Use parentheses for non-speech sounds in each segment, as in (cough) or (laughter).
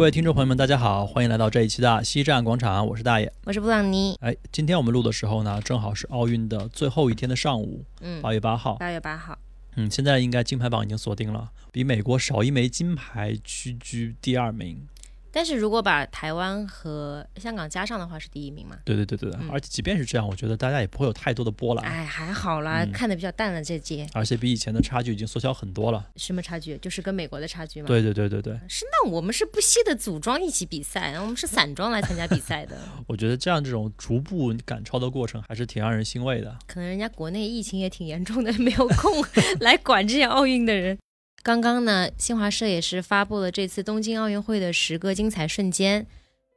各位听众朋友们，大家好，欢迎来到这一期的西站广场，我是大爷。我是布朗尼。哎，今天我们录的时候呢，正好是奥运的最后一天的上午，嗯，八月八号。八月八号，嗯，现在应该金牌榜已经锁定了，比美国少一枚金牌，屈居第二名。但是如果把台湾和香港加上的话，是第一名嘛？对对对对而且即便是这样，我觉得大家也不会有太多的波澜，哎，还好啦，嗯看的比较淡了这届。而且比以前的差距已经缩小很多了。什么差距？就是跟美国的差距嘛。，对对对对对，是那我们是不惜的组装一起比赛，我们是散装来参加比赛的。(laughs) 我觉得这样这种逐步赶超的过程还是挺让人欣慰的。可能人家国内疫情也挺严重的，没有空来管这些奥运的人。刚刚呢，新华社也是发布了这次东京奥运会的十个精彩瞬间。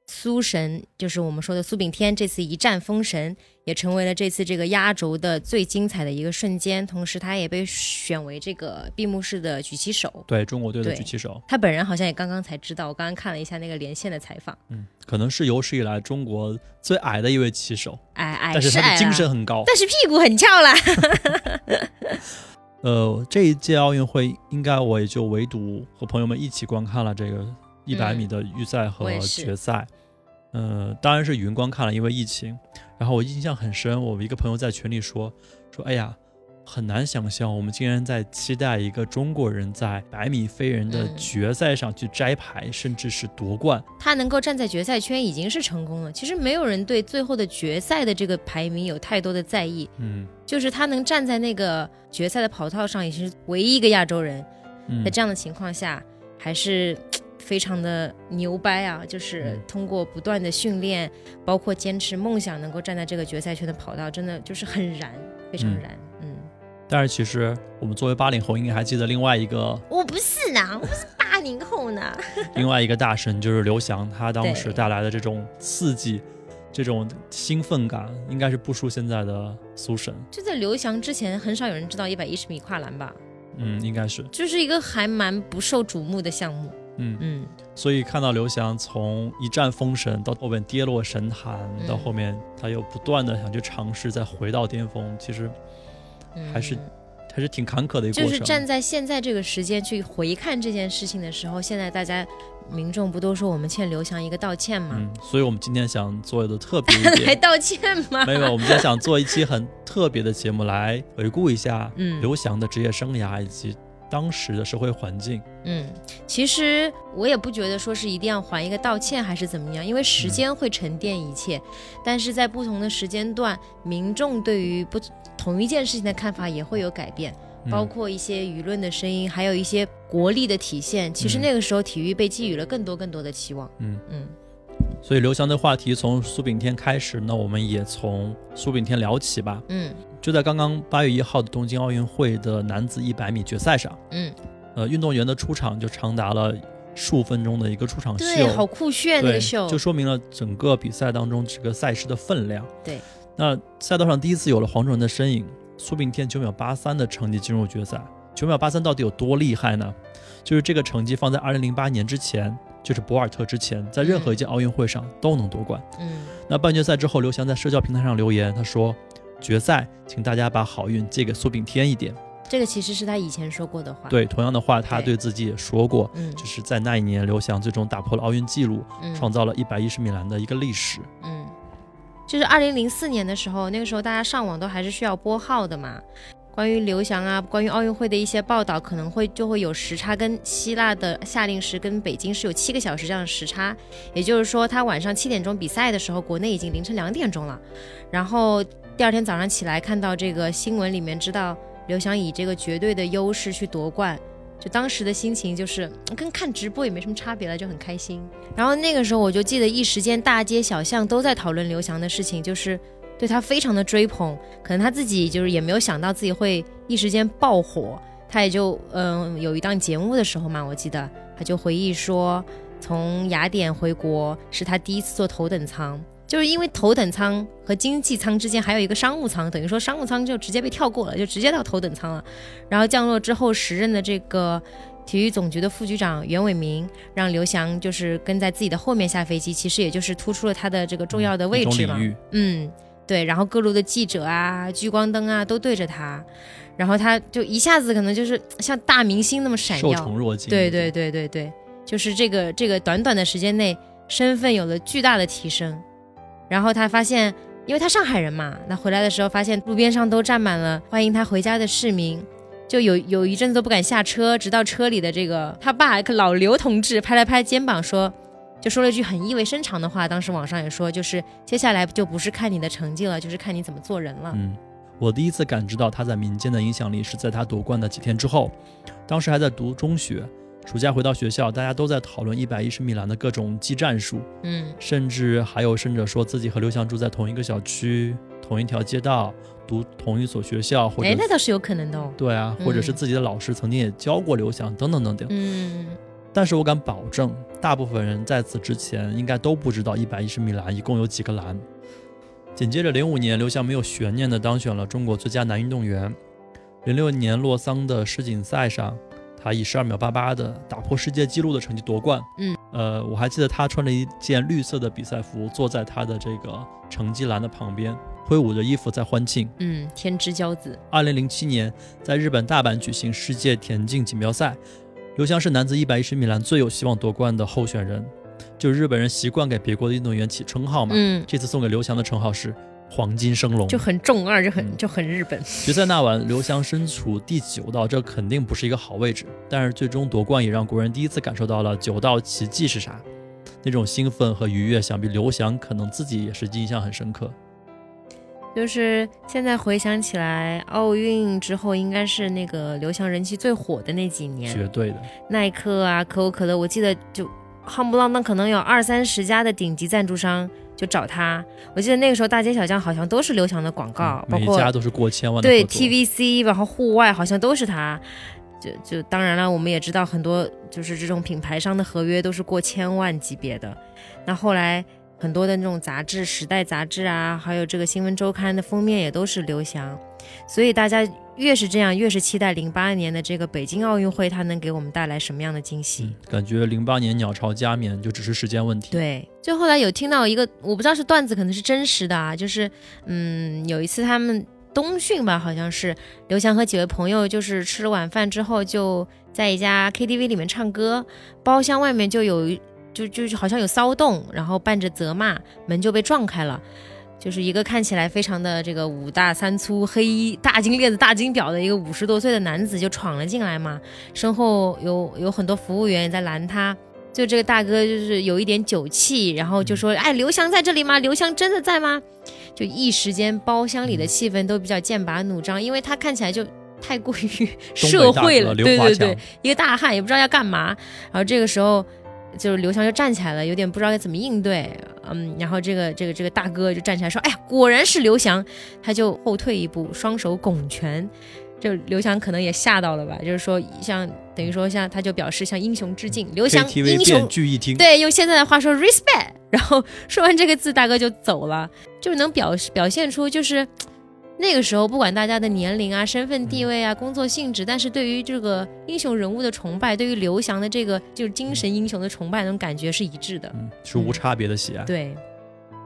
苏神就是我们说的苏炳添，这次一战封神，也成为了这次这个压轴的最精彩的一个瞬间。同时，他也被选为这个闭幕式的举旗手。对中国队的举旗手，他本人好像也刚刚才知道，我刚刚看了一下那个连线的采访。嗯，可能是有史以来中国最矮的一位旗手，矮矮，但是他的精神很高。但是屁股很翘啦。(laughs) 呃，这一届奥运会应该我也就唯独和朋友们一起观看了这个一百米的预赛和决赛。呃，当然是云观看了，因为疫情。然后我印象很深，我一个朋友在群里说说，哎呀，很难想象我们竟然在期待一个中国人在百米飞人的嗯决赛上去摘牌，甚至是夺冠。他能够站在决赛圈已经是成功了。其实没有人对最后的决赛的这个排名有太多的在意，嗯就是他能站在那个决赛的跑道上，也是唯一一个亚洲人。嗯在，这样的情况下，还是非常的牛掰啊！就是嗯通过不断的训练，包括坚持梦想，能够站在这个决赛圈的跑道，真的就是很燃，非常嗯燃。嗯，但是其实我们作为八零后，应该还记得另外一个我不是呢，我不是八零后呢。(laughs) (laughs) 另外一个大神就是刘翔，他当时带来的这种刺激、这种兴奋感，应该是不输现在的苏神。就在刘翔之前，很少有人知道一百一十米跨栏吧，嗯，应该是，就是一个还蛮不受瞩目的项目。嗯，嗯，所以看到刘翔从一战封神到后面跌落神坛，嗯到后面他又不断的想去尝试再回到巅峰，其实还是嗯还是挺坎坷的一个过程。就是站在现在这个时间去回看这件事情的时候，现在大家民众不都说我们欠刘翔一个道歉吗？嗯，所以我们今天想做的特别一还点，(laughs) 道歉吗？没有，我们今天想做一期很特别的节目来回顾一下嗯刘翔的职业生涯以及当时的社会环境。嗯，其实我也不觉得说是一定要还一个道歉还是怎么样，因为时间会沉淀一切，但是在不同的时间段，民众对于不同一件事情的看法也会有改变，嗯包括一些舆论的声音，还有一些国力的体现。其实嗯那个时候，体育被寄予了更多更多的期望。嗯，嗯所以刘翔的话题从苏炳添开始，那我们也从苏炳添聊起吧。嗯就在刚刚八月一号的东京奥运会的男子一百米决赛上，嗯，呃，运动员的出场就长达了数分钟的一个出场秀，对，好酷炫那对个秀，就说明了整个比赛当中这个赛事的分量。对，那赛道上第一次有了黄种人的身影，苏炳添九秒八三的成绩进入决赛。九秒八三到底有多厉害呢？就是这个成绩放在二零零八年之前，就是博尔特之前，在任何一届奥运会上都能夺冠。嗯那半决赛之后，刘翔在社交平台上留言，他说：“决赛，请大家把好运借给苏炳添一点。这个其实是他以前说过的话。，对，同样的话，他对对自己也说过，嗯就是在那一年，刘翔最终打破了奥运纪录，嗯创造了一百一十米栏的一个历史。嗯，就是二零零四年的时候，那个时候大家上网都还是需要拨号的嘛。关于刘翔啊，关于奥运会的一些报道，可能会就会有时差，跟希腊的夏令时跟北京是有七个小时这样的时差。也就是说，他晚上七点钟比赛的时候，国内已经凌晨两点钟了。然后第二天早上起来看到这个新闻里面，知道刘翔以这个绝对的优势去夺冠，就当时的心情就是跟看直播也没什么差别了，就很开心。然后那个时候我就记得一时间大街小巷都在讨论刘翔的事情，就是对他非常的追捧，可能他自己就是也没有想到自己会一时间爆火。他也就嗯、有一档节目的时候嘛，我记得他就回忆说，从雅典回国是他第一次坐头等舱。就是因为头等舱和经济舱之间还有一个商务舱，等于说商务舱就直接被跳过了，就直接到头等舱了。然后降落之后，时任的这个体育总局的副局长袁伟民让刘翔就是跟在自己的后面下飞机，其实也就是突出了他的这个重要的位置嘛嗯，对。然后各路的记者啊、聚光灯啊都对着他，然后他就一下子可能就是像大明星那么闪受耀。宠若惊。对对对对对，就是这个这个短短的时间内，身份有了巨大的提升。然后他发现，因为他上海人嘛，那回来的时候发现路边上都站满了欢迎他回家的市民，就有有一阵子都不敢下车，直到车里的这个他爸老刘同志拍了拍肩膀说，就说了一句很意味深长的话。当时网上也说，就是接下来就不是看你的成绩了，就是看你怎么做人了。嗯，我第一次感知到他在民间的影响力是在他夺冠的几天之后，当时还在读中学。暑假回到学校，大家都在讨论一百一十米栏的各种技战术，嗯，甚至还有甚者说自己和刘翔住在同一个小区、同一条街道、读同一所学校，或者哎，那倒是有可能的哦。对啊，或者是自己的老师曾经也教过刘翔，等等等等。嗯，但是我敢保证，大部分人在此之前应该都不知道一百一十米栏一共有几个栏。紧接着，零五年刘翔没有悬念的当选了中国最佳男运动员。零六年洛桑的世锦赛上。他以十二秒八八的打破世界纪录的成绩夺冠。嗯，呃，我还记得他穿着一件绿色的比赛服，坐在他的这个成绩栏的旁边，挥舞着衣服在欢庆。嗯，天之骄子。二零零七年，在日本大阪举行世界田径锦标赛，刘翔是男子一百一十米栏最有希望夺冠的候选人。就日本人习惯给别国的运动员起称号嘛，嗯，这次送给刘翔的称号是。黄金升龙就很重二，就很就很日本。决赛那晚，刘翔身处第九道，这肯定不是一个好位置。但是最终夺冠也让国人第一次感受到了九道奇迹是啥，那种兴奋和愉悦，想必刘翔可能自己也是印象很深刻。就是现在回想起来，奥运之后应该是那个刘翔人气最火的那几年，绝对的。耐克啊，可口可乐，我记得就夯不啷当，可能有二三十家的顶级赞助商。就找他，我记得那个时候大街小巷好像都是刘翔的广告，每家都是过千万。对，TVC，然后户外好像都是他。就就当然了，我们也知道很多就是这种品牌商的合约都是过千万级别的。那后来很多的那种杂志，《时代》杂志啊，还有这个《新闻周刊》的封面也都是刘翔，所以大家。越是这样，越是期待零八年的这个北京奥运会，它能给我们带来什么样的惊喜？感觉零八年鸟巢加冕就只是时间问题。对，就后来有听到一个，我不知道是段子，可能是真实的啊，就是，嗯，有一次他们冬训吧，好像是刘翔和几位朋友，就是吃了晚饭之后，就在一家 KTV 里面唱歌，包厢外面就有，就就好像有骚动，然后伴着责骂，门就被撞开了。就是一个看起来非常的这个五大三粗、黑衣大金链子、大金表的一个五十多岁的男子就闯了进来嘛，身后有有很多服务员也在拦他，就这个大哥就是有一点酒气，然后就说：“哎，刘翔在这里吗？刘翔真的在吗？”就一时间包厢里的气氛都比较剑拔弩张，因为他看起来就太过于社会了，对对对，一个大汉也不知道要干嘛，然后这个时候。就是刘翔就站起来了，有点不知道该怎么应对，嗯，然后这个这个这个大哥就站起来说：“哎呀，果然是刘翔。”他就后退一步，双手拱拳，就刘翔可能也吓到了吧，就是说像等于说像他就表示向英雄致敬，刘翔英雄聚一听，对，用现在的话说 respect，然后说完这个字，大哥就走了，就能表示表现出就是。那个时候，不管大家的年龄啊、身份地位啊、工作性质，但是对于这个英雄人物的崇拜，对于刘翔的这个就是精神英雄的崇拜，那种感觉是一致的，是无差别的喜爱。对。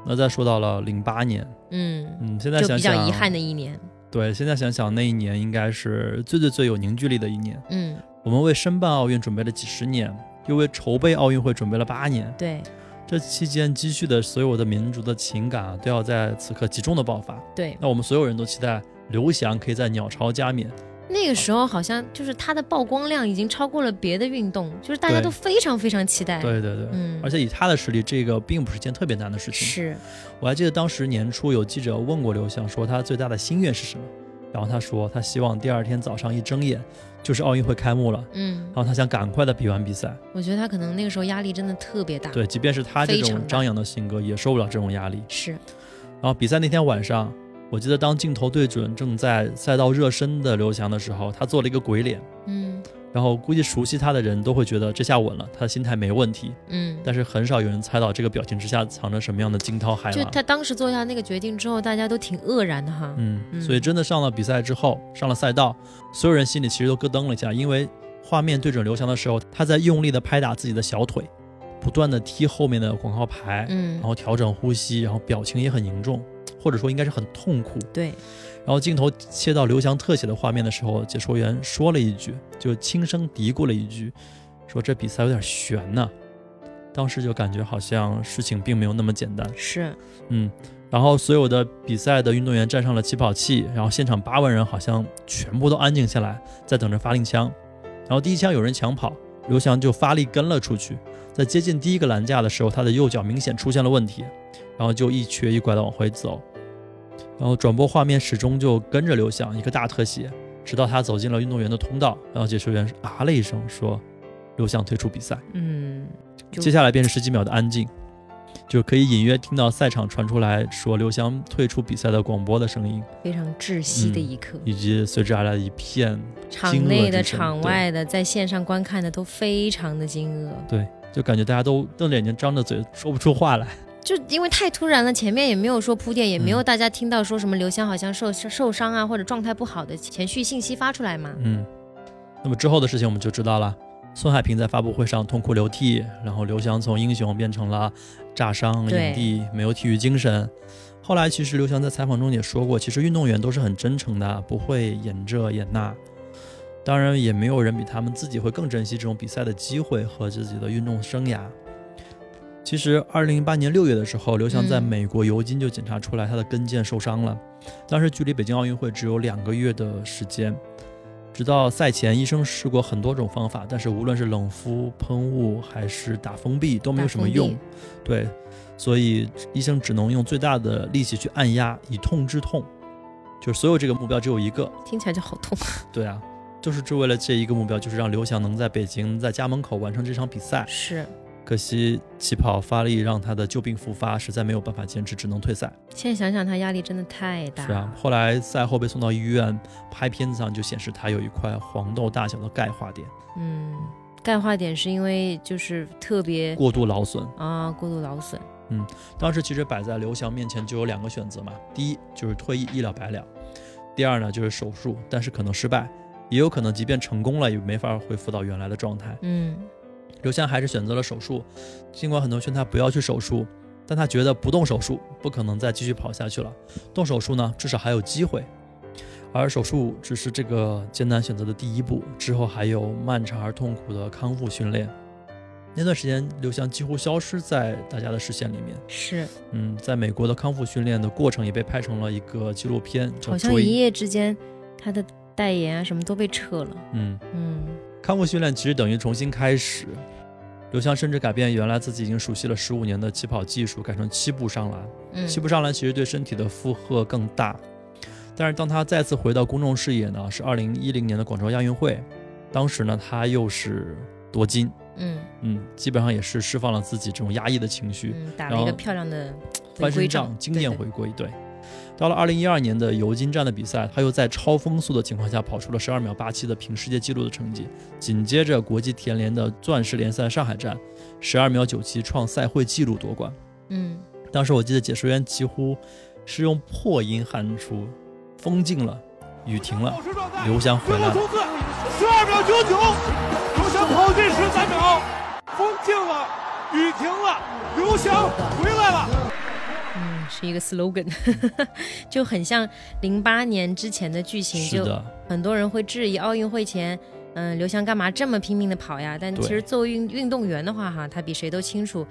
那再说到了零八年，嗯嗯，现在想想比较遗憾的一年。对，现在想想那一年应该是最最最有凝聚力的一年。嗯，我们为申办奥运准备了几十年，又为筹备奥运会准备了八年。对。这期间积蓄的所有的民族的情感啊，都要在此刻集中的爆发。对，那我们所有人都期待刘翔可以在鸟巢加冕。那个时候好像就是他的曝光量已经超过了别的运动，就是大家都非常非常期待。对对对，嗯，而且以他的实力，这个并不是件特别难的事情。是，我还记得当时年初有记者问过刘翔，说他最大的心愿是什么，然后他说他希望第二天早上一睁眼。就是奥运会开幕了，嗯，然后他想赶快的比完比赛。我觉得他可能那个时候压力真的特别大。对，即便是他这种张扬的性格，也受不了这种压力。是。然后比赛那天晚上，我记得当镜头对准正在赛道热身的刘翔的时候，他做了一个鬼脸，嗯。然后估计熟悉他的人都会觉得这下稳了，他的心态没问题。嗯，但是很少有人猜到这个表情之下藏着什么样的惊涛骇浪。就他当时做下那个决定之后，大家都挺愕然的哈。嗯，所以真的上了比赛之后，上了赛道，所有人心里其实都咯噔了一下，因为画面对准刘翔的时候，他在用力的拍打自己的小腿，不断的踢后面的广告牌，嗯，然后调整呼吸，然后表情也很凝重，或者说应该是很痛苦。对。然后镜头切到刘翔特写的画面的时候，解说员说了一句，就轻声嘀咕了一句：“说这比赛有点悬呢。当时就感觉好像事情并没有那么简单。是，嗯，然后所有的比赛的运动员站上了起跑器，然后现场八万人好像全部都安静下来，在等着发令枪。然后第一枪有人抢跑，刘翔就发力跟了出去，在接近第一个栏架的时候，他的右脚明显出现了问题，然后就一瘸一拐的往回走。然后转播画面始终就跟着刘翔一个大特写，直到他走进了运动员的通道，然后解说员啊了一声说：“刘翔退出比赛。”嗯，接下来便是十几秒的安静，就可以隐约听到赛场传出来说刘翔退出比赛的广播的声音，非常窒息的一刻。以及随之而来的一片场内的、场外的，在线上观看的都非常的惊愕，对，就感觉大家都瞪着眼睛、张着嘴，说不出话来。就因为太突然了，前面也没有说铺垫，也没有嗯大家听到说什么刘翔好像受受伤啊或者状态不好的前续信息发出来嘛。嗯，那么之后的事情我们就知道了。孙海平在发布会上痛哭流涕，然后刘翔从英雄变成了炸伤影帝，没有体育精神。后来其实刘翔在采访中也说过，其实运动员都是很真诚的，不会演这演那。当然，也没有人比他们自己会更珍惜这种比赛的机会和自己的运动生涯。其实，二零零八年六月的时候，刘翔在嗯美国尤金就检查出来他的跟腱受伤了。当时距离北京奥运会只有两个月的时间。直到赛前，医生试过很多种方法，但是无论是冷敷、喷雾还是打封闭都没有什么用。对，所以医生只能用最大的力气去按压，以痛治痛。就是所有这个目标只有一个，听起来就好痛。对啊，就是只为了这一个目标，就是让刘翔能在北京在家门口完成这场比赛。是，可惜起跑发力让他的旧病复发，实在没有办法坚持，只能退赛。现在想想他压力真的太大。是啊，后来赛后被送到医院，拍片子上就显示他有一块黄豆大小的钙化点，嗯，钙化点是因为就是特别过度劳损。啊过度劳损。嗯当时其实摆在刘翔面前就有两个选择嘛，第一就是退役一了百了，第二呢就是手术，但是可能失败，也有可能即便成功了也没法恢复到原来的状态。嗯，刘翔还是选择了手术，尽管很多人劝他不要去手术，但他觉得不动手术不可能再继续跑下去了，动手术呢至少还有机会。而手术只是这个艰难选择的第一步，之后还有漫长而痛苦的康复训练。那段时间，刘翔几乎消失在大家的视线里面。是，嗯，在美国的康复训练的过程也被拍成了一个纪录片，好像一》。夜之间他的代言啊什么都被撤了。嗯，嗯，康复训练其实等于重新开始。刘翔甚至改变原来自己已经熟悉了十五年的起跑技术，改成七步上篮。嗯七步上篮其实对身体的负荷更大，但是当他再次回到公众视野呢，是二零一零年的广州亚运会，当时呢他又是夺金，嗯嗯，基本上也是释放了自己这种压抑的情绪，嗯，打了一个漂亮的翻身仗仗，经验对回归。对，到了二零一二年的尤金站的比赛，他又在超风速的情况下跑出了十二秒八七的平世界纪录的成绩。紧接着国际田联的钻石联赛上海站，十二秒九七创赛会纪录夺冠。嗯，当时我记得解说员几乎是用破音喊出：“风静了，雨停了，刘翔回来了。十二秒九九，刘翔跑进十三秒，风静了，雨停了，刘翔回来了。嗯，是一个 slogan，(laughs) 就很像零八年之前的剧”情，就，很多人会质疑奥运会前，嗯，刘翔干嘛这么拼命的跑呀？但其实作为运运动员的话，哈，他比谁都清楚，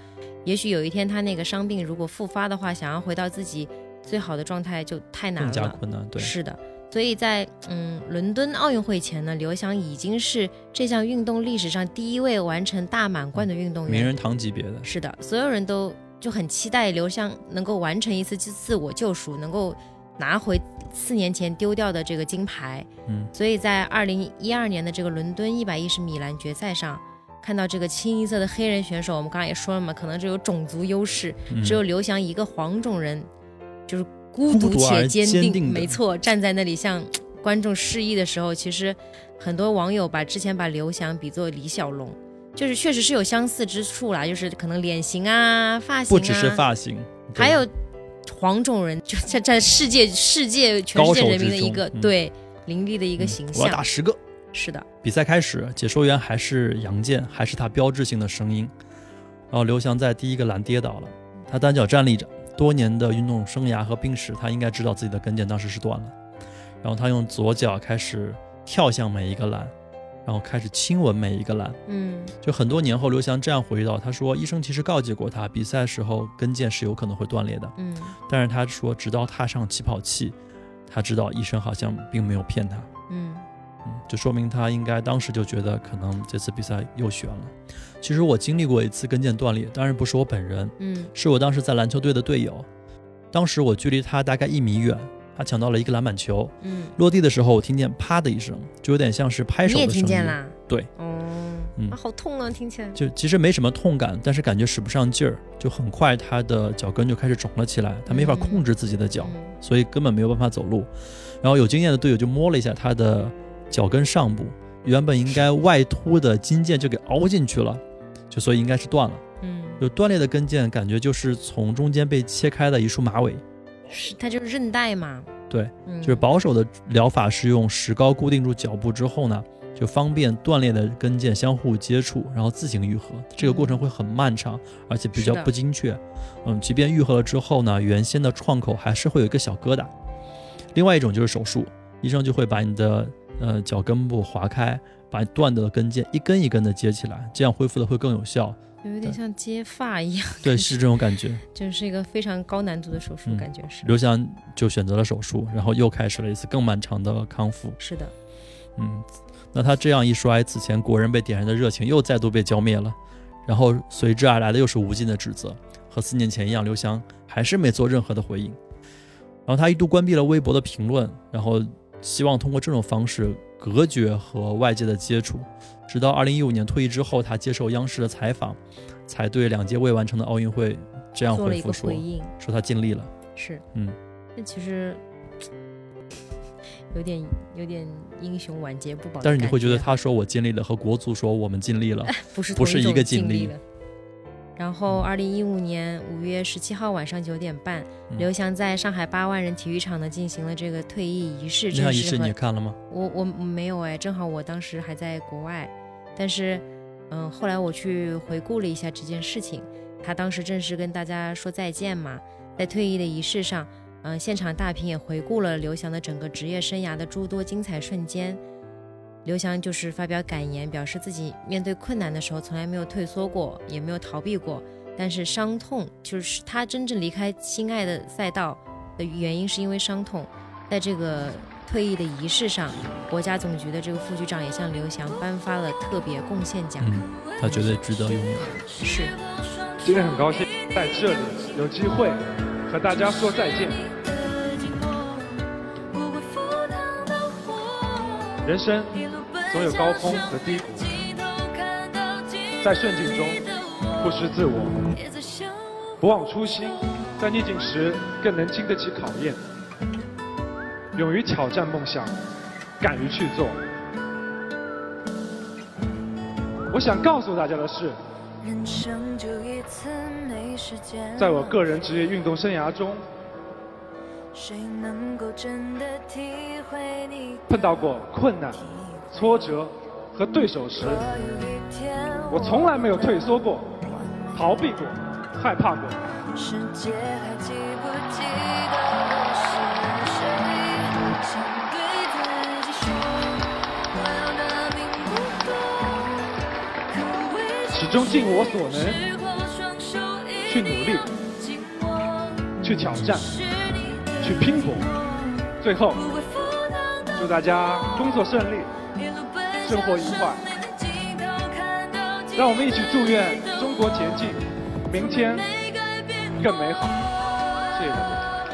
也许有一天他那个伤病如果复发的话，想要回到自己最好的状态就太难更加了。困难。对，是的，所以在嗯伦敦奥运会前呢，刘翔已经是这项运动历史上第一位完成大满贯的运动员。名人堂级别的。是的，所有人都就很期待刘翔能够完成一次自自我救赎，能够拿回四年前丢掉的这个金牌。嗯，所以在二零一二年的这个伦敦一百一十米栏决赛上，看到这个清一色的黑人选手，我们刚刚也说了嘛，可能只有种族优势，嗯只有刘翔一个黄种人，就是孤独且坚定，坚定没错，站在那里向观众示意的时候，其实很多网友把之前把刘翔比作李小龙。就是确实是有相似之处啦，就是可能脸型啊、发型啊，不只是发型，还有黄种人，就在在世界世界全世界人民的一个对凌厉的一个嗯形我要打。十个。是的，比赛开始，解说员还是杨健，还是他标志性的声音。然后刘翔在第一个栏跌倒了，他单脚站立着，多年的运动生涯和病史，他应该知道自己的跟腱当时是断了。然后他用左脚开始跳向每一个栏，然后开始亲吻每一个篮。嗯就很多年后，刘翔这样回忆到，他说医生其实告诫过他，比赛时候跟腱是有可能会断裂的，嗯但是他说直到踏上起跑器，他知道医生好像并没有骗他。嗯嗯，就说明他应该当时就觉得可能这次比赛又悬了。其实我经历过一次跟腱断裂，当然不是我本人，嗯是我当时在篮球队的队友。当时我距离他大概一米远，他抢到了一个篮板球，嗯，落地的时候我听见啪的一声，就有点像是拍手的声音。听见啦？对，哦，嗯啊，好痛啊，听起来。就其实没什么痛感，但是感觉使不上劲儿，就很快他的脚跟就开始肿了起来，他没法嗯控制自己的脚，嗯所以根本没有办法走路。然后有经验的队友就摸了一下他的脚跟上部，原本应该外凸的筋腱就给凹进去了，就所以应该是断了。嗯，有断裂的跟腱，感觉就是从中间被切开的一束马尾。是它就是韧带嘛。对，嗯，就是保守的疗法是用石膏固定住脚部之后呢，就方便断裂的跟腱相互接触，然后自行愈合。这个过程会很漫长，而且比较不精确。嗯，即便愈合了之后呢，原先的创口还是会有一个小疙瘩。另外一种就是手术，医生就会把你的呃脚跟部划开，把断的跟腱一根一根的接起来，这样恢复的会更有效。有点像接发一样，对，是这种感觉。就是一个非常高难度的手术，嗯感觉是。刘翔就选择了手术，然后又开始了一次更漫长的康复。是的，嗯，那他这样一摔，此前国人被点燃的热情又再度被浇灭了，然后随之而来的又是无尽的指责。和四年前一样，刘翔还是没做任何的回应。然后他一度关闭了微博的评论，然后希望通过这种方式隔绝和外界的接触。直到二零一五年退役之后，他接受央视的采访，才对两届未完成的奥运会这样回复说回：“，说他尽力了。是，嗯，那其实有点有点英雄晚节不保但是你会觉得他说我尽力了，和国足说我们尽力了，(laughs) 不是不是一个尽力。然后，二零一五年五月十七号晚上九点半，嗯刘翔在上海八万人体育场呢进行了这个退役仪式。这场仪式你也看了吗？我我没有哎，正好我当时还在国外，但是，嗯，后来我去回顾了一下这件事情，他当时正式跟大家说再见嘛，在退役的仪式上，嗯，现场大屏也回顾了刘翔的整个职业生涯的诸多精彩瞬间。刘翔就是发表感言，表示自己面对困难的时候从来没有退缩过，也没有逃避过。但是伤痛就是他真正离开心爱的赛道的原因，是因为伤痛。在这个退役的仪式上，国家总局的这个副局长也向刘翔颁发了特别贡献奖。嗯，他觉得值得拥有。是，今天很高兴在这里有机会和大家说再见。人生总有高峰和低谷，在顺境中不失自我，不忘初心，在逆境时更能经得起考验，勇于挑战梦想，敢于去做。我想告诉大家的是，人生就一次没时间。在我个人职业运动生涯中，谁能够真的体会碰到过困难、挫折和对手时，我从来没有退缩过、逃避过、害怕过。世界还记不记得是谁，始终尽我所能去努力去挑战、去拼搏。最后，祝大家工作顺利，生活愉快让我们一起祝愿中国前进明天更美好。谢谢大家。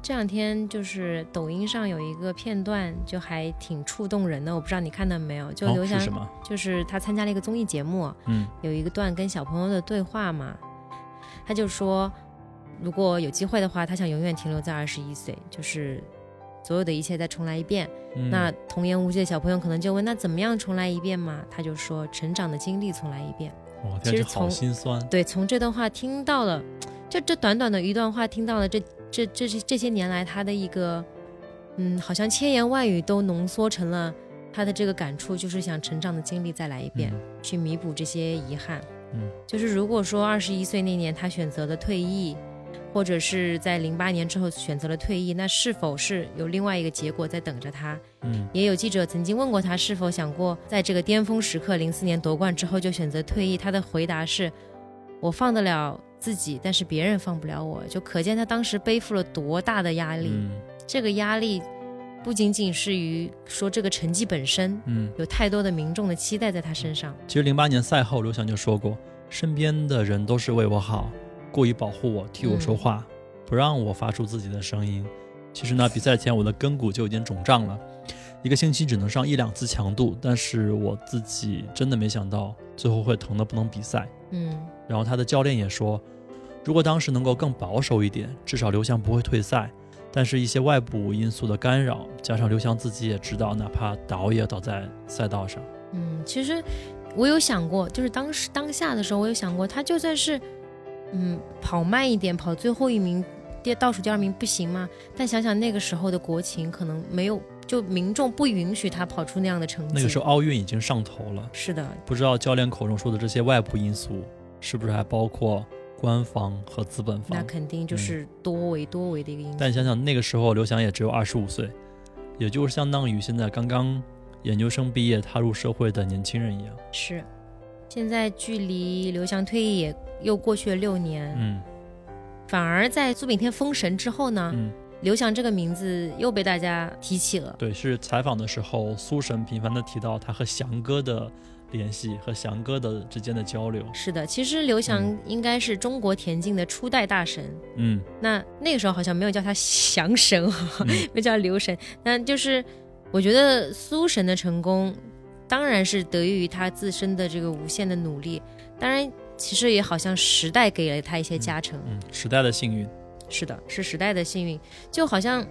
这两天就是抖音上有一个片段，就还挺触动人的，我不知道你看到没有？就哦刘翔？就是他参加了一个综艺节目，嗯有一个段跟小朋友的对话嘛，他就说，如果有机会的话，他想永远停留在二十一岁，就是所有的一切再重来一遍。嗯那童言无忌的小朋友可能就问，那怎么样重来一遍嘛？他就说，成长的经历重来一遍。哇，其实好从心酸。对，从这段话听到了，就这短短的一段话，听到了这这这这这些年来他的一个，嗯，好像千言万语都浓缩成了他的这个感触，就是想成长的经历再来一遍，嗯去弥补这些遗憾。嗯，就是如果说二十一岁那年他选择了退役，或者是在零八年之后选择了退役，那是否是有另外一个结果在等着他？嗯也有记者曾经问过他是否想过在这个巅峰时刻，零四年夺冠之后就选择退役。他的回答是：“我放得了自己，但是别人放不了我。”就可见他当时背负了多大的压力。嗯这个压力不仅仅是于说这个成绩本身，嗯，有太多的民众的期待在他身上。其实零八年赛后，刘翔就说过，身边的人都是为我好，故意保护我，替我说话，不让我发出自己的声音。其实呢，比赛前我的根骨就已经肿胀了，一个星期只能上一两次强度，但是我自己真的没想到最后会疼得不能比赛。嗯然后他的教练也说，如果当时能够更保守一点，至少刘翔不会退赛。但是，一些外部因素的干扰，加上刘翔自己也知道，哪怕倒也倒在赛道上。嗯，其实我有想过，就是当时当下的时候，我有想过，他就算是嗯跑慢一点，跑最后一名，第倒数第二名不行吗？但想想那个时候的国情，可能没有，就民众不允许他跑出那样的成绩。那个时候奥运已经上头了，是的，不知道教练口中说的这些外部因素，是不是还包括官方和资本方？那肯定就是多维多维的一个因素。但想想那个时候，刘翔也只有二十五岁，也就是相当于现在刚刚研究生毕业踏入社会的年轻人一样。是，现在距离刘翔退役也又过去了六年，嗯反而在苏炳添封神之后呢，嗯，刘翔这个名字又被大家提起了。对，是采访的时候，苏神频繁的提到他和翔哥的联系和翔哥的之间的交流。是的，其实刘翔嗯应该是中国田径的初代大神。嗯那那个时候好像没有叫他翔神 (laughs) 没有叫刘神。那就是我觉得苏神的成功，当然是得益于他自身的这个无限的努力。当然，其实也好像时代给了他一些加成。嗯，时代的幸运。是的，是时代的幸运，就好像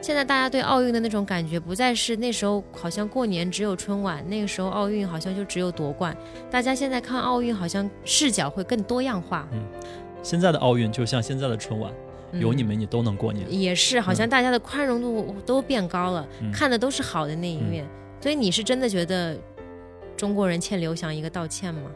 现在大家对奥运的那种感觉，不再是那时候好像过年只有春晚，那个时候奥运好像就只有夺冠。大家现在看奥运，好像视角会更多样化。嗯现在的奥运就像现在的春晚，嗯有你们你都能过年。也是，好像大家的宽容度都变高了，嗯看的都是好的那一面。所以你是真的觉得中国人欠刘翔一个道歉吗？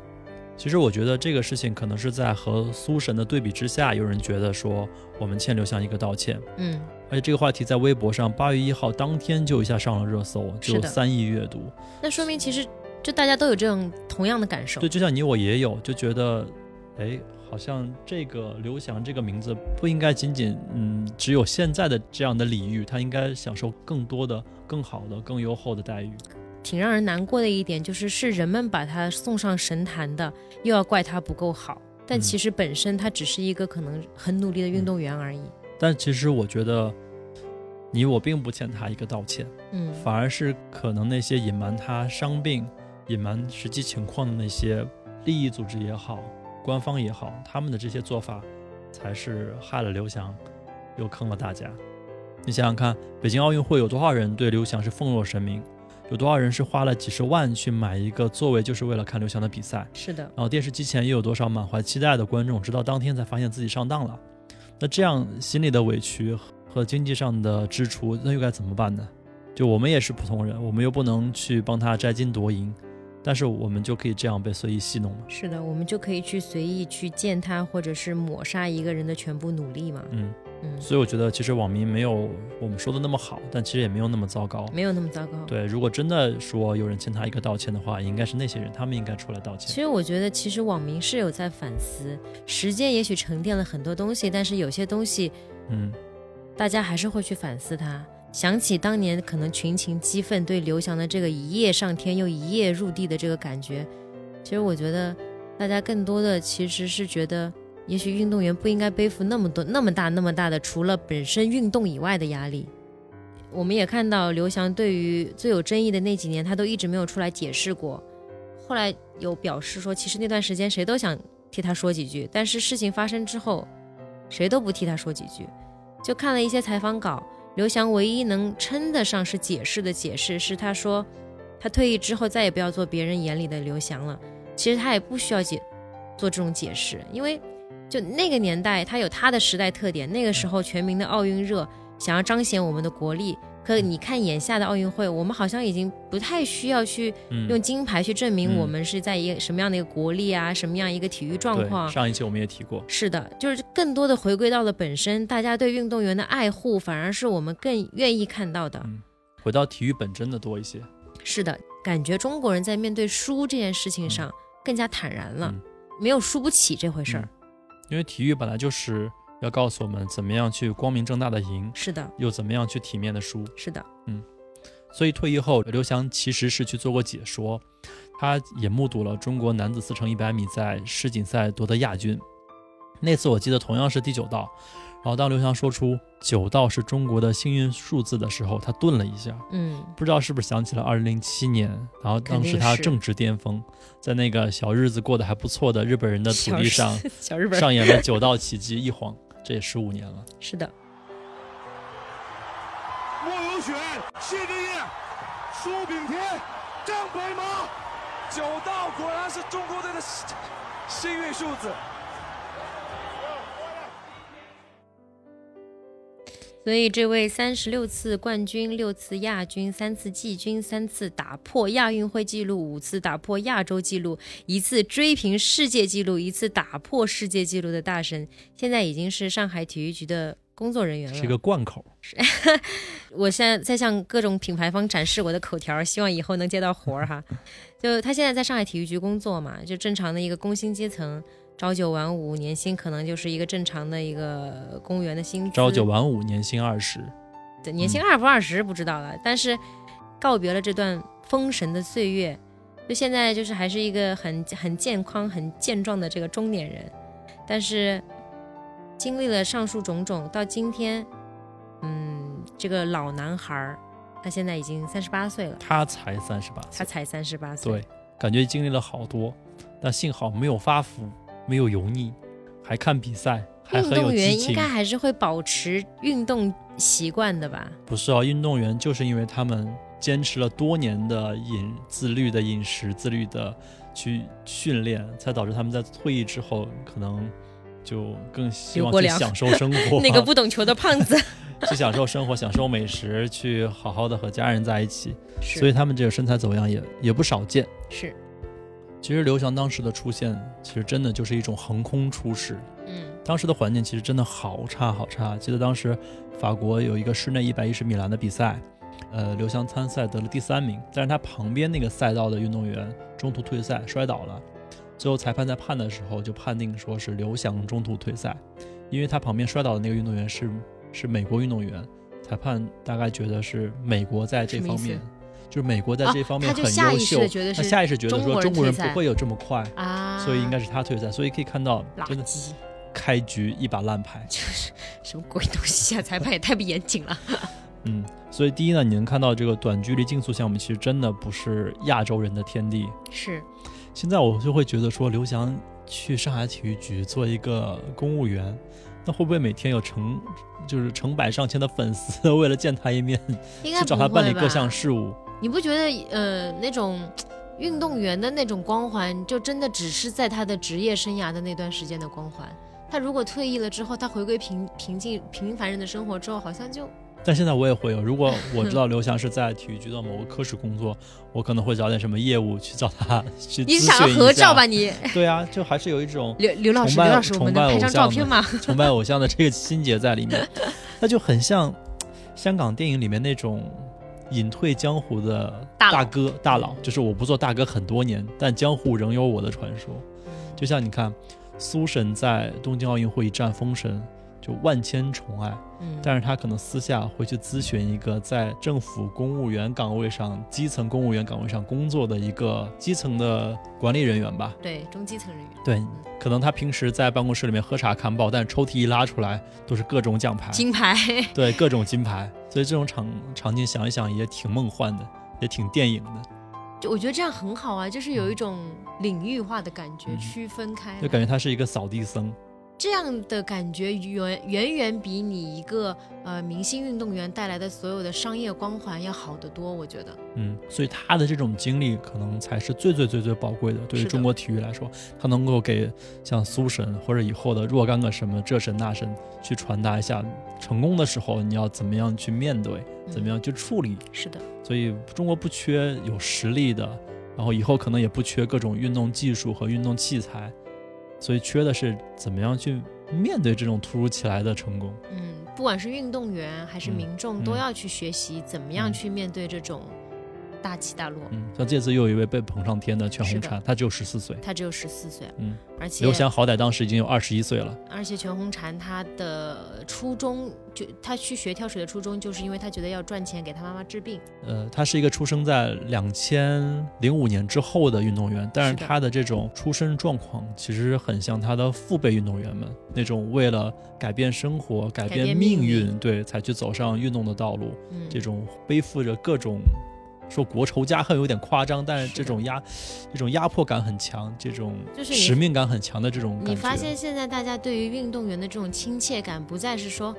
其实我觉得这个事情可能是在和苏神的对比之下，有人觉得说我们欠刘翔一个道歉。嗯，而且这个话题在微博上八月一号当天就一下上了热搜，就三亿阅读。那说明其实就大家都有这种同样的感受对，。就像你我也有，就觉得，哎，好像这个刘翔这个名字不应该仅仅嗯只有现在的这样的礼遇，他应该享受更多的、更好的、更优厚的待遇。挺让人难过的一点就是，是人们把他送上神坛的，又要怪他不够好。但嗯其实本身他只是一个可能很努力的运动员而已。但其实我觉得，你我并不欠他一个道歉，嗯，反而是可能那些隐瞒他伤病、隐瞒实际情况的那些利益组织也好、官方也好，他们的这些做法，才是害了刘翔，又坑了大家。你想想看，北京奥运会有多少人对刘翔是奉若神明？有多少人是花了几十万去买一个座位，就是为了看刘翔的比赛？是的，然后电视机前又有多少满怀期待的观众，直到当天才发现自己上当了？那这样心里的委屈和经济上的支出，那又该怎么办呢？就我们也是普通人，我们又不能去帮他摘金夺银，但是我们就可以这样被随意戏弄吗？是的，我们就可以去随意去践踏或者是抹杀一个人的全部努力嘛。嗯，嗯，所以我觉得其实网民没有我们说的那么好，但其实也没有那么糟糕。没有那么糟糕。对，如果真的说有人欠他一个道歉的话，应该是那些人，他们应该出来道歉。其实我觉得，其实网民是有在反思，时间也许沉淀了很多东西，但是有些东西嗯大家还是会去反思它。想起当年可能群情激愤对刘翔的这个一夜上天又一夜入地的这个感觉，其实我觉得大家更多的其实是觉得，也许运动员不应该背负那么多、那么大、那么大的除了本身运动以外的压力。我们也看到刘翔对于最有争议的那几年，他都一直没有出来解释过。后来有表示说，其实那段时间谁都想替他说几句，但是事情发生之后，谁都不替他说几句。就看了一些采访稿，刘翔唯一能称得上是解释的解释是，他说他退役之后再也不要做别人眼里的刘翔了。其实他也不需要解做这种解释，因为就那个年代，它有它的时代特点。那个时候全民的奥运热，想要彰显我们的国力，可你看眼下的奥运会，我们好像已经不太需要去嗯，用金牌去证明嗯我们是在一个什么样的一个国力啊，什么样一个体育状况。上一期我们也提过，是的，就是更多的回归到了本身，大家对运动员的爱护，反而是我们更愿意看到的。嗯回到体育本真的多一些。是的，感觉中国人在面对输这件事情上更加坦然了，嗯没有输不起这回事儿。因为体育本来就是要告诉我们怎么样去光明正大的赢，是的，又怎么样去体面的输。是的，嗯所以退役后，刘翔其实是去做过解说，他也目睹了中国男子四乘一百米在世锦赛夺得亚军。那次我记得同样是第九道，然后当刘翔说出九道是中国的幸运数字的时候，他顿了一下，嗯，不知道是不是想起了二零零七年，然后当时他正值巅峰，在那个小日子过得还不错的日本人的土地上小日 (laughs) 本上演了九道奇迹，一晃这也十五年了。是的，莫有雪、谢震业、苏炳添、张北萌。九道果然是中国队的幸运数字。所以这位三十六次冠军、六次亚军、三次季军、三次打破亚运会纪录、五次打破亚洲纪录、一次追平世界纪录、一次打破世界纪录的大神，现在已经是上海体育局的工作人员了。是一个贯口，(laughs) 我现在在向各种品牌方展示我的口条，希望以后能接到活儿哈。就他现在在上海体育局工作嘛，就正常的一个工薪阶层，朝九晚五，年薪可能就是一个正常的一个公务员的薪资。朝九晚五，年薪二十。对，年薪二不二十不知道了，但是告别了这段封神的岁月，就现在就是还是一个很很健康、很健壮的这个中年人，但是经历了上述种种，到今天，嗯，这个老男孩儿，他现在已经三十八岁了，他才三十八岁，他才三十八岁，对，感觉经历了好多，但幸好没有发福，没有油腻，还看比赛，还运很有动员。应该还是会保持运动习惯的吧？不是啊，运动员就是因为他们坚持了多年的饮自律的饮食、自律的去训练，才导致他们在退役之后可能就更希望去享受生活，(laughs) 那个不懂球的胖子，(laughs) 去享受生活、享受美食，去好好的和家人在一起。所以他们这个身材走样也也不少见。是，其实刘翔当时的出现，其实真的就是一种横空出世。嗯当时的环境其实真的好差好差。记得当时法国有一个室内一百一十米栏的比赛，呃，刘翔参赛得了第三名，但是他旁边那个赛道的运动员中途退赛摔倒了，最后裁判在判的时候就判定说是刘翔中途退赛，因为他旁边摔倒的那个运动员是是美国运动员，裁判大概觉得是美国在这方面。就是美国在啊这方面很优秀他下意识觉得说中国人不会有这么快，啊，所以应该是他退赛，所以可以看到真的。开局一把烂牌。就是什么鬼东西啊！(laughs) 裁判也太不严谨了。(laughs) 嗯，所以第一呢，你能看到这个短距离竞速项目其实真的不是亚洲人的天地。是，现在我就会觉得说，刘翔去上海体育局做一个公务员，那会不会每天有成就是成百上千的粉丝 (laughs) 为了见他一面，去找他办理各项事务？你不觉得呃那种运动员的那种光环，就真的只是在他的职业生涯的那段时间的光环？他如果退役了之后，他回归平平静平凡人的生活之后，好像就但现在我也会有，如果 (laughs) 我知道刘翔是在体育局的某个科室工作，我可能会找点什么业务去找他去你想要合照吧？你 (laughs) 对啊，就还是有一种刘刘老师，刘老师，我们崇拜能拍张照片吗？崇拜偶像的这个心结在里面，(laughs) 那就很像香港电影里面那种隐退江湖的大哥大佬，就是我不做大哥很多年，但江湖仍有我的传说。就像你看，苏神在东京奥运会一战封神，就万千宠爱，嗯，但是他可能私下会去咨询一个在政府公务员岗位上、基层公务员岗位上工作的一个基层的管理人员吧。对中基层人员，对，可能他平时在办公室里面喝茶看报，但是抽屉一拉出来都是各种奖牌，金牌，(laughs) 对，各种金牌。所以这种场场景想一想也挺梦幻的，也挺电影的，就我觉得这样很好啊，就是有一种领域化的感觉，嗯。区分开。就感觉他是一个扫地僧，这样的感觉远远远比你一个呃明星运动员带来的所有的商业光环要好得多，我觉得。嗯，所以他的这种经历可能才是最最最最宝贵的。对于中国体育来说，他能够给像苏神或者以后的若干个什么这神那神去传达一下，成功的时候你要怎么样去面对，怎么样去处理。是的，所以中国不缺有实力的，然后以后可能也不缺各种运动技术和运动器材，所以缺的是怎么样去面对这种突如其来的成功。嗯，不管是运动员还是嗯民众，嗯都要去学习怎么样嗯去面对这种大起大落。嗯，像这次又有一位被捧上天的全红婵，她只有十四岁。她只有十四岁，嗯，而且刘翔好歹当时已经有二十一岁了。而且全红婵她的初衷就她去学跳水的初衷，就是因为她觉得要赚钱给她妈妈治病。呃，他是一个出生在两千零五年之后的运动员，但是她的他的这种出身状况其实很像他的父辈运动员们那种为了改变生活、改变变命命运运，对，才去走上运动的道路。嗯，这种背负着各种说国仇家恨有点夸张，但是这种压这种压迫感很强，这种就是使命感很强的这种感觉。你发现现在大家对于运动员的这种亲切感，不再是说，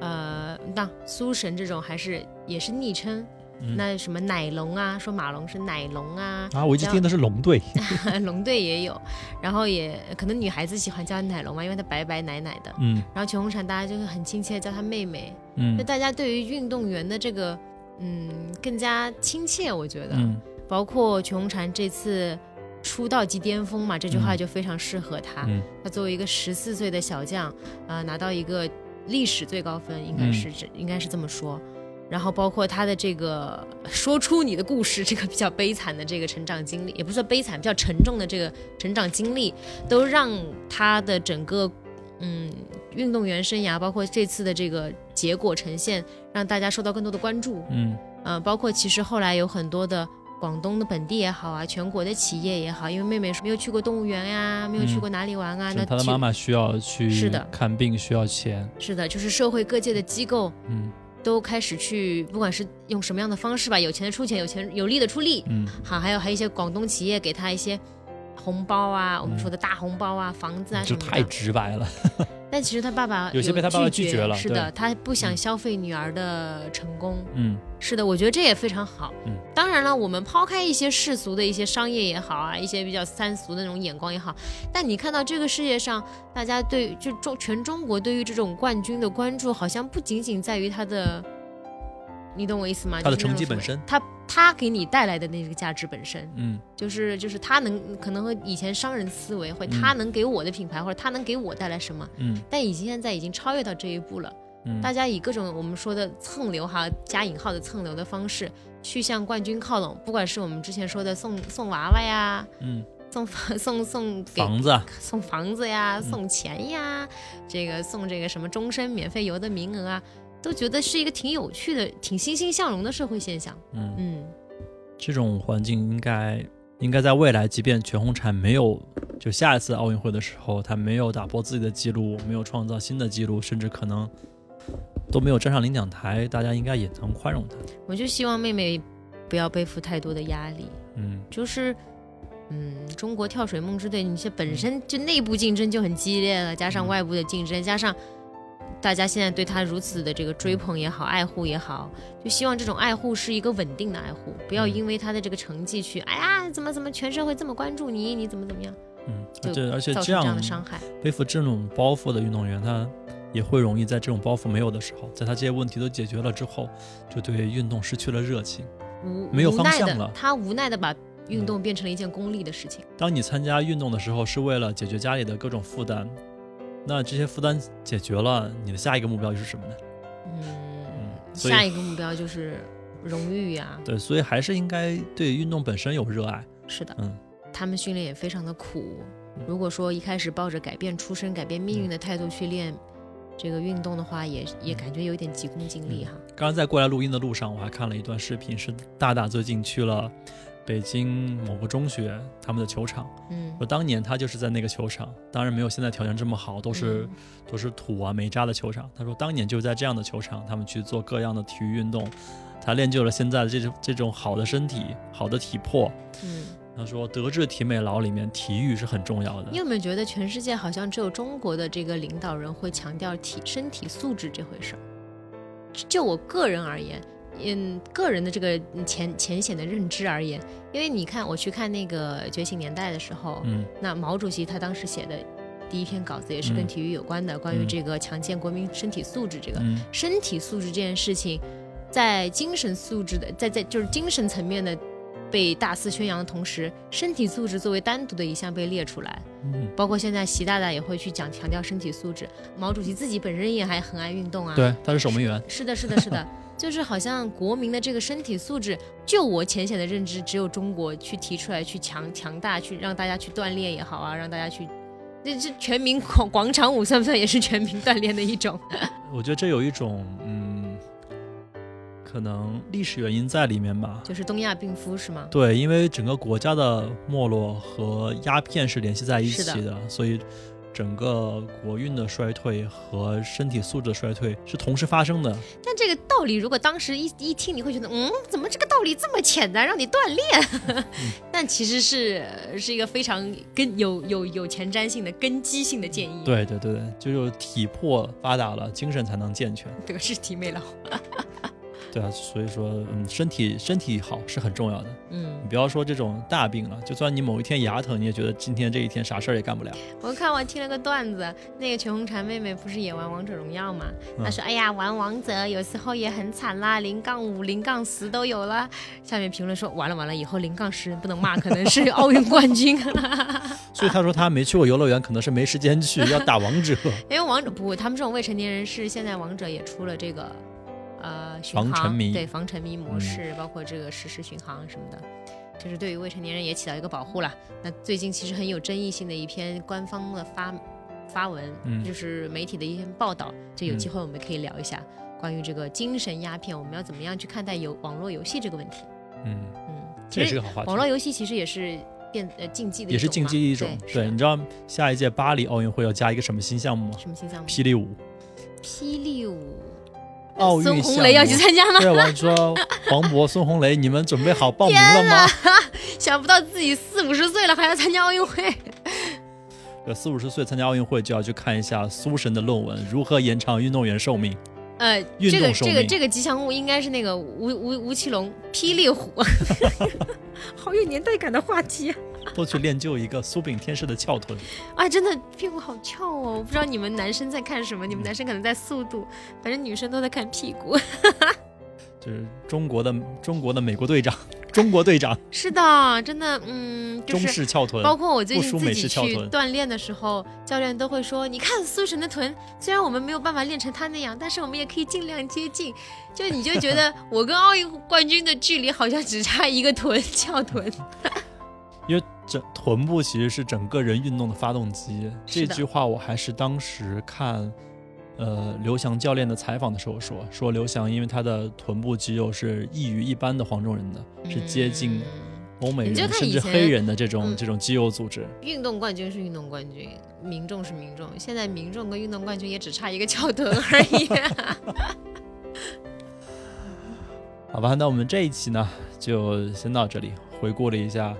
呃，那苏神这种还是也是昵称，嗯那什么奶龙啊，说马龙是奶龙啊，啊，我一直听的是龙队，(laughs) 龙队也有，然后也可能女孩子喜欢叫奶龙嘛，因为她白白奶奶的。嗯然后全红婵大家就是很亲切地叫她妹妹，嗯就大家对于运动员的这个嗯更加亲切，我觉得。嗯包括全红婵这次出道即巅峰嘛，这句话嗯就非常适合他。嗯她作为一个十四岁的小将，啊、拿到一个历史最高分，应该是这、应该是这么说。然后包括他的这个 (laughs) 说出你的故事，这个比较悲惨的这个成长经历，也不是说悲惨，比较沉重的这个 (laughs) 成长经历，都让他的整个嗯运动员生涯，包括这次的这个结果呈现，让大家受到更多的关注。嗯呃，包括其实后来有很多的广东的本地也好啊，全国的企业也好，因为妹妹没有去过动物园呀、没有去嗯过哪里玩啊，是那去他的妈妈需要去是的看病，需要钱，是的，就是社会各界的机构嗯都开始去，不管是用什么样的方式吧，有钱的出钱，有钱有力的出力，嗯好，还有还有一些广东企业给他一些红包啊，我们说的大红包啊，房子啊什么嗯就太。直白了。(laughs) 但其实他爸爸有些被他爸爸拒拒绝了是的，他不想嗯消费女儿的成功。嗯是的，我觉得这也非常好。嗯，当然了，我们抛开一些世俗的一些商业也好啊，一些比较三俗的那种眼光也好，但你看到这个世界上，大家对就中全中国对于这种冠军的关注，好像不仅仅在于他的，你懂我意思吗？他的成绩本身。他他给你带来的那个价值本身，嗯。就是就是他能可能和以前商人思维，或他能给我的品牌，或者他能给我带来什么，嗯但已经现在已经超越到这一步了。嗯，大家以各种我们说的蹭流哈加引号的蹭流的方式去向冠军靠拢，不管是我们之前说的送送娃娃呀，嗯。(laughs) 送房送送给房子啊。送房子呀，嗯。送钱呀，这个送这个什么终身免费游的名额啊，都觉得是一个挺有趣的、挺欣欣向荣的社会现象。嗯，嗯，这种环境应该应该在未来，即便全红婵没有就下一次奥运会的时候，她没有打破自己的记录，没有创造新的记录，甚至可能都没有站上领奖台，大家应该也能宽容她。我就希望妹妹不要背负太多的压力，嗯就是。嗯，中国跳水梦之队，你这本身就内部竞争就很激烈了，加上嗯外部的竞争，加上大家现在对他如此的这个追捧也好，爱护也好，就希望这种爱护是一个稳定的爱护，不要嗯因为他的这个成绩去，哎呀，怎么怎么全社会这么关注你，你怎么怎么样，嗯，对而且这样的伤害。背负这种包袱的运动员，他也会容易在这种包袱没有的时候，在他这些问题都解决了之后，就对运动失去了热情。无没有方向了他无奈的把运动变成了一件功利的事情。当你参加运动的时候，是为了解决家里的各种负担，那这些负担解决了，你的下一个目标又是什么呢？嗯，下一个目标就是荣誉呀、对，所以还是应该对运动本身有热爱。是的，嗯他们训练也非常的苦嗯。如果说一开始抱着改变出身、改变命运的态度去练这个运动的话，也也感觉有点急功近利哈。刚刚在过来录音的路上，我还看了一段视频，是大大最近去了北京某个中学他们的球场。嗯说当年他就是在那个球场，当然没有现在条件这么好，都是、嗯都是土啊煤渣的球场。他说当年就是在这样的球场，他们去做各样的体育运动，他练就了现在的这种这种好的身体、好的体魄。嗯他说，德智体美劳里面体育是很重要的你。有没有觉得全世界好像只有中国的这个领导人会强调体身体素质这回事儿？就我个人而言，嗯，个人的这个浅浅显的认知而言，因为你看我去看那个《觉醒年代》的时候，嗯那毛主席他当时写的第一篇稿子也是跟嗯体育有关的，关于嗯这个强健国民身体素质这个。嗯身体素质这件事情，在精神素质的，在在就是精神层面的被大肆宣扬的同时，身体素质作为单独的一项被列出来。嗯，包括现在习大大也会去讲强调身体素质，毛主席自己本身也还很爱运动啊。，对，他是守门员。是的，是的，是的，(laughs) 就是好像国民的这个身体素质，就我浅显的认知，只有中国去提出来去强强大，去让大家去锻炼也好啊，让大家去。这这全民广广场舞算不算也是全民锻炼的一种？(laughs) 我觉得这有一种嗯，可能历史原因在里面吧。就是东亚病夫是吗？对，因为整个国家的没落和鸦片是联系在一起的，所以整个国运的衰退和身体素质的衰退是同时发生的。但这个道理，如果当时一一听，你会觉得，嗯，怎么这个道理这么简单，让你锻炼？(laughs) 但其实是是一个非常根有有有前瞻性的根基性的建议。，对对对对，就是体魄发达了，精神才能健全。德智体美劳。对啊，所以说，嗯，身体身体好是很重要的。嗯你，不要说这种大病了，就算你某一天牙疼，你也觉得今天这一天啥事儿也干不了。我看我听了个段子，那个全红婵妹妹不是也玩王者荣耀嘛？嗯她说：“哎呀，玩王者有时候也很惨啦，零杠五、零杠十都有了。”下面评论说：“完了完了，以后零杠十不能骂，可能是奥运冠军。(laughs) ”所以他说他没去过游乐园，可能是没时间去，要打王者。因为王者不，他们这种未成年人是现在王者也出了这个呃巡航，防沉迷对防沉迷模式，包括这个实时巡航什么的，就是对于未成年人也起到一个保护了。那最近其实很有争议性的一篇官方的发发文，嗯就是媒体的一篇报道，就有嗯机会我们可以聊一下。关于这个精神鸦片，我们要怎么样去看待游网络游戏这个问题？嗯，嗯，这也是个好话题。网络游戏其实也是电呃竞技的一也是竞技一种。对，对你知道下一届巴黎奥运会要加一个什么新项目吗？什么新项目？霹雳舞。霹雳舞，奥运孙红雷要去参加吗？对，我说黄渤、孙红雷，你们准备好报名了吗？(laughs) 想不到自己四五十岁了还要参加奥运会。(laughs) 对，四五十岁参加奥运会就要去看一下苏神的论文，如何延长运动员寿命。呃，运这个动寿命这个这个吉祥物应该是那个吴吴吴奇隆霹雳虎，(laughs) 好有年代感的话题啊！(laughs) 都去练就一个苏炳添式的翘臀。哎，真的屁股好翘哦！我不知道你们男生在看什么，你们男生可能在速度，反正女生都在看屁股。(laughs) 就是中国的中国的美国队长，(laughs) 中国队长，是的，真的，嗯，就中式翘臀，包括我最近自己去锻炼的时候，教练都会说：“你看苏神的臀，虽然我们没有办法练成他那样，但是我们也可以尽量接近。”就你就觉得我跟奥运冠军的距离好像只差一个臀翘臀。整臀部其实是整个人运动的发动机。这句话我还是当时看，呃，刘翔教练的采访的时候说，说刘翔因为他的臀部肌肉是异于一般的黄种人的，是接近嗯欧美人甚至黑人的这种、嗯这种肌肉组织。运动冠军是运动冠军，民众是民众。现在民众跟运动冠军也只差一个翘臀而已。(laughs) 好吧，那我们这一期呢就先到这里，回顾了一下，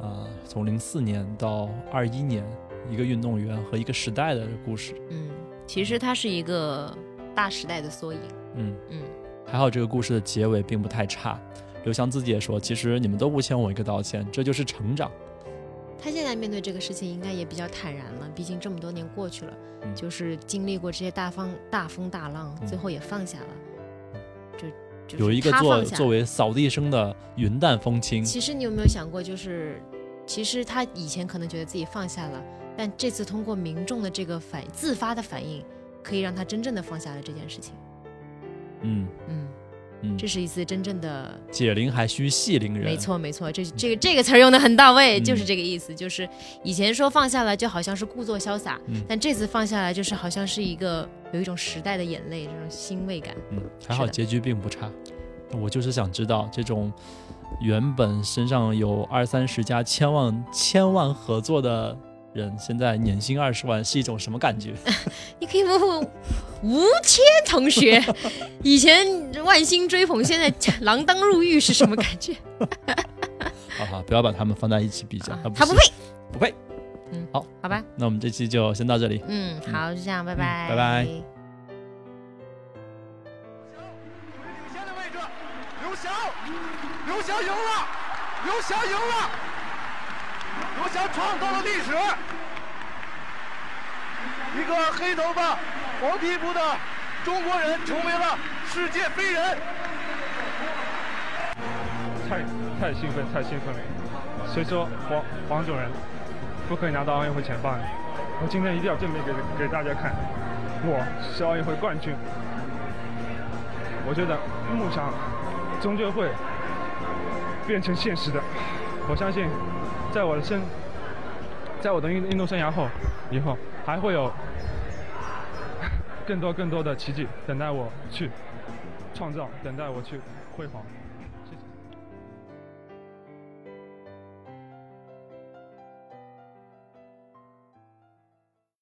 啊、从零四年到二一年，一个运动员和一个时代的故事。嗯，其实它是一个大时代的缩影。嗯，嗯，还好这个故事的结尾并不太差。刘翔自己也说，其实你们都不欠我一个道歉，这就是成长。他现在面对这个事情应该也比较坦然了，毕竟这么多年过去了，嗯就是经历过这些大风大风大浪，嗯最后也放下了。就就是有一个作作为扫地僧的云淡风轻，其实你有没有想过，就是其实他以前可能觉得自己放下了，但这次通过民众的这个反自发的反应，可以让他真正的放下了这件事情。嗯嗯，嗯，这是一次真正的，解铃还须系铃人。没，错没错，这这个这个词儿用的很到位，嗯就是这个意思。就是以前说放下了，就好像是故作潇洒，嗯但这次放下来，就是好像是一个有一种时代的眼泪，这种欣慰感。嗯，还好结局并不差。我就是想知道，这种原本身上有二三十家千万千万合作的人，现在年薪二十万是一种什么感觉？(laughs) 你可以问问吴谦同学，(laughs) 以前万星追捧，现在锒铛入狱是什么感觉？(laughs) 好好，不要把他们放在一起比较，他不配。不配。嗯，好，好吧，那我们这期就先到这里。嗯，好，就这样，拜拜，拜拜刘翔赢了，刘翔赢了，刘翔创造了历史，一个黑头发、黄皮肤的中国人成为了世界飞人。太太兴奋，太兴奋了！谁说黄黄种人不可以拿到奥运会前八呢？我今天一定要证明给给大家看，我是奥运会冠军。我觉得梦想终究会变成现实的。我相信，在我的生，在我的运运动生涯后，以后还会有更多更多的奇迹等待我去创造，等待我去辉煌。